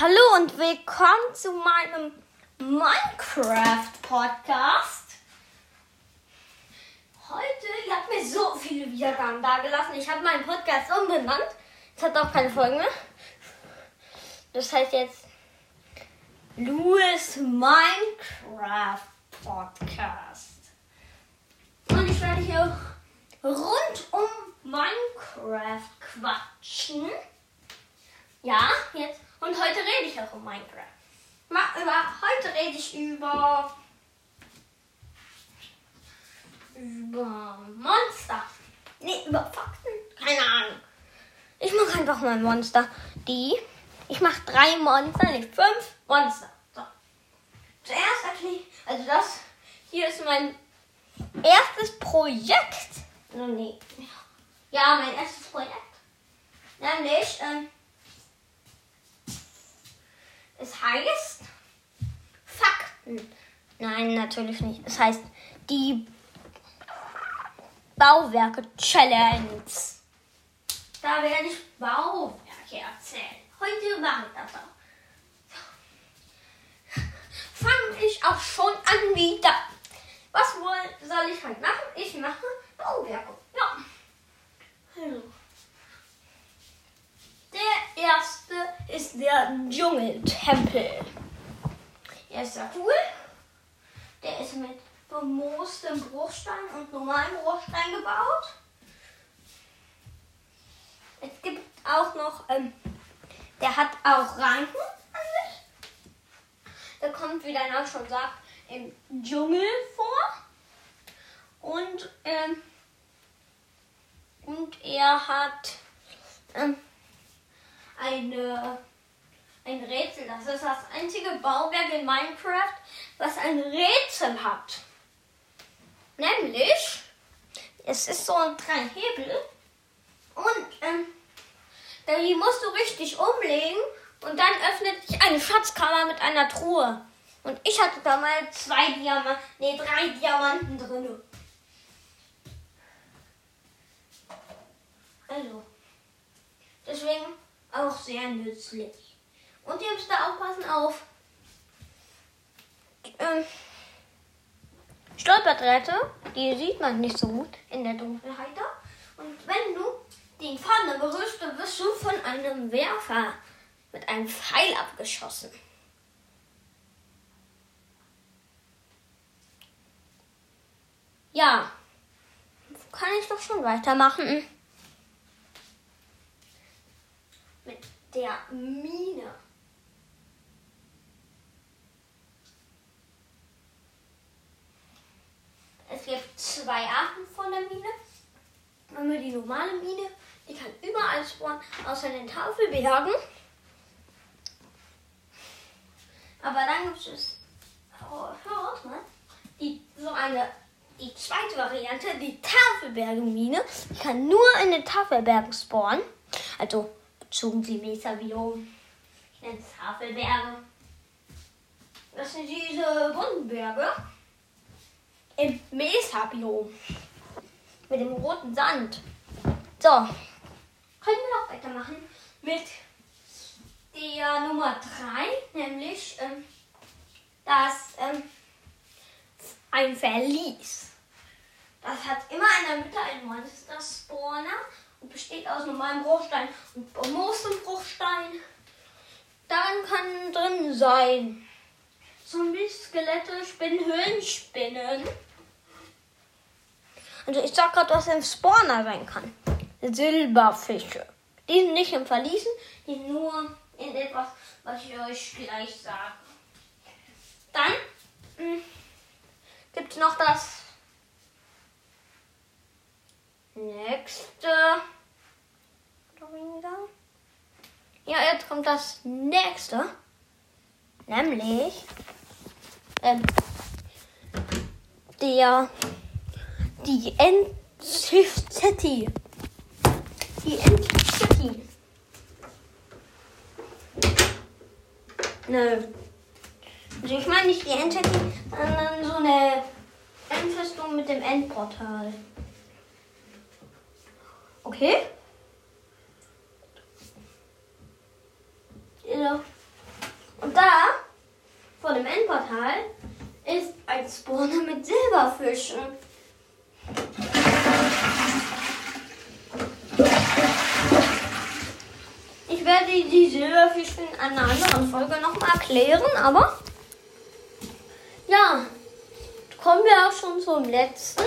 Hallo und willkommen zu meinem Minecraft-Podcast. Heute, ihr habt mir so viele Wiedergaben dagelassen. Ich habe meinen Podcast umbenannt. Es hat auch keine Folgen mehr. Das heißt jetzt Louis Minecraft Podcast. Und ich werde hier rund um Minecraft quatschen. Ja, jetzt. Und heute rede ich auch um Minecraft. Ma, über, heute rede ich über. Über Monster. Nee, über Fakten. Keine Ahnung. Ich mache einfach mal Monster. Die. Ich mache drei Monster, nicht fünf Monster. So. Zuerst erkläre ich. Also das. Hier ist mein erstes Projekt. Oh, nee. Ja, mein erstes Projekt. Nämlich. Ähm, es heißt Fakten. Nein, natürlich nicht. Es heißt die Bauwerke Challenge. Da werde ich Bauwerke erzählen. Heute mache ich das auch. Fange ich auch schon an wieder. Was soll ich heute machen? Ich mache Bauwerke. Ja. Hallo. Der erste ist der Dschungeltempel. Er ist sehr cool. Der ist mit bemoostem Bruchstein und normalem Bruchstein gebaut. Es gibt auch noch, ähm, der hat auch Ranken an sich. Der kommt, wie der Name schon sagt, im Dschungel vor. Und, ähm, und er hat, ähm, eine, ein Rätsel. Das ist das einzige Bauwerk in Minecraft, was ein Rätsel hat. Nämlich, es ist so ein drei Hebel und ähm, die musst du richtig umlegen und dann öffnet sich eine Schatzkammer mit einer Truhe. Und ich hatte da mal zwei Diamanten, nee, drei Diamanten drin. Also, deswegen auch sehr nützlich. Und ihr müsst da aufpassen auf ähm, Stolperdrähte. Die sieht man nicht so gut in der Dunkelheit. Und wenn du den vorne berührst, dann wirst du von einem Werfer mit einem Pfeil abgeschossen. Ja, kann ich doch schon weitermachen. Mit der Mine. Gibt zwei Arten von der Mine. Einmal die normale Mine, die kann überall spawnen, außer in den Tafelbergen. Aber dann gibt es, oh, hör auf mal, die, so eine, die zweite Variante, die Tafelbergenmine. Die kann nur in den Tafelbergen spawnen. Also bezogen sie Weserbiom. Ich nenne es Tafelberge. Das sind diese bunten Berge im Mesa-Biom. Mit dem roten Sand. So. Können wir noch weitermachen mit der Nummer 3, nämlich ähm, das ähm, ein Verlies. Das hat immer in der Mitte einen Monster-Spawner und besteht aus normalem Bruchstein und bemoostem Bruchstein. Darin kann drin sein Zombies, Skelette, Spinnen, Höhlenspinnen. Also ich sag gerade, was im Spawner sein kann. Silberfische. Die sind nicht im Verließen, die nur in etwas, was ich euch gleich sage. Dann gibt es noch das nächste. Ja, jetzt kommt das nächste. Nämlich ähm, der die Endshift City. Die Endshift City. Nö. Also ich meine nicht die Endcity, sondern so eine Endfestung mit dem Endportal. Okay. Ja. Und da, vor dem Endportal, ist ein Spawner mit Silberfischen. Werde die Silberfische in einer anderen Folge nochmal erklären, aber ja, kommen wir auch schon zum letzten,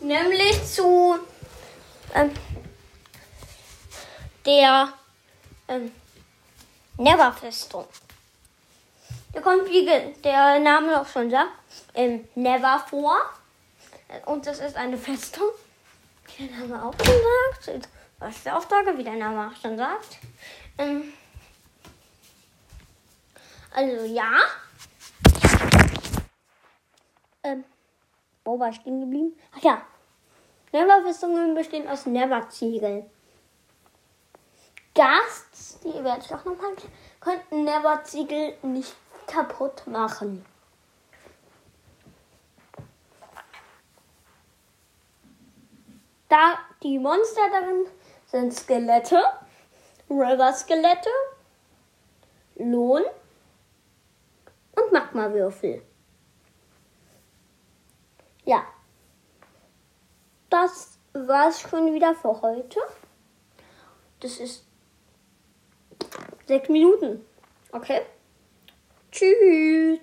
nämlich zu ähm, der ähm, Neverfestung. Da kommt, wie der Name auch schon sagt, ähm, Never vor. Und das ist eine Festung. Wie der Name auch schon sagt. Was der Auftrag, wie der Name auch schon sagt. Ähm, also ja. Ähm, wo war ich stehen geblieben? Ach ja. Never-Festungen bestehen aus Never-Ziegeln. Gasts, die werde ich auch nochmal, könnten Never-Ziegel nicht kaputt machen. Da die Monster darin sind Skelette, River-Skelette, Lohn und Magmawürfel. Ja, das war's schon wieder für heute. Das ist sechs Minuten. Okay? Tschüss.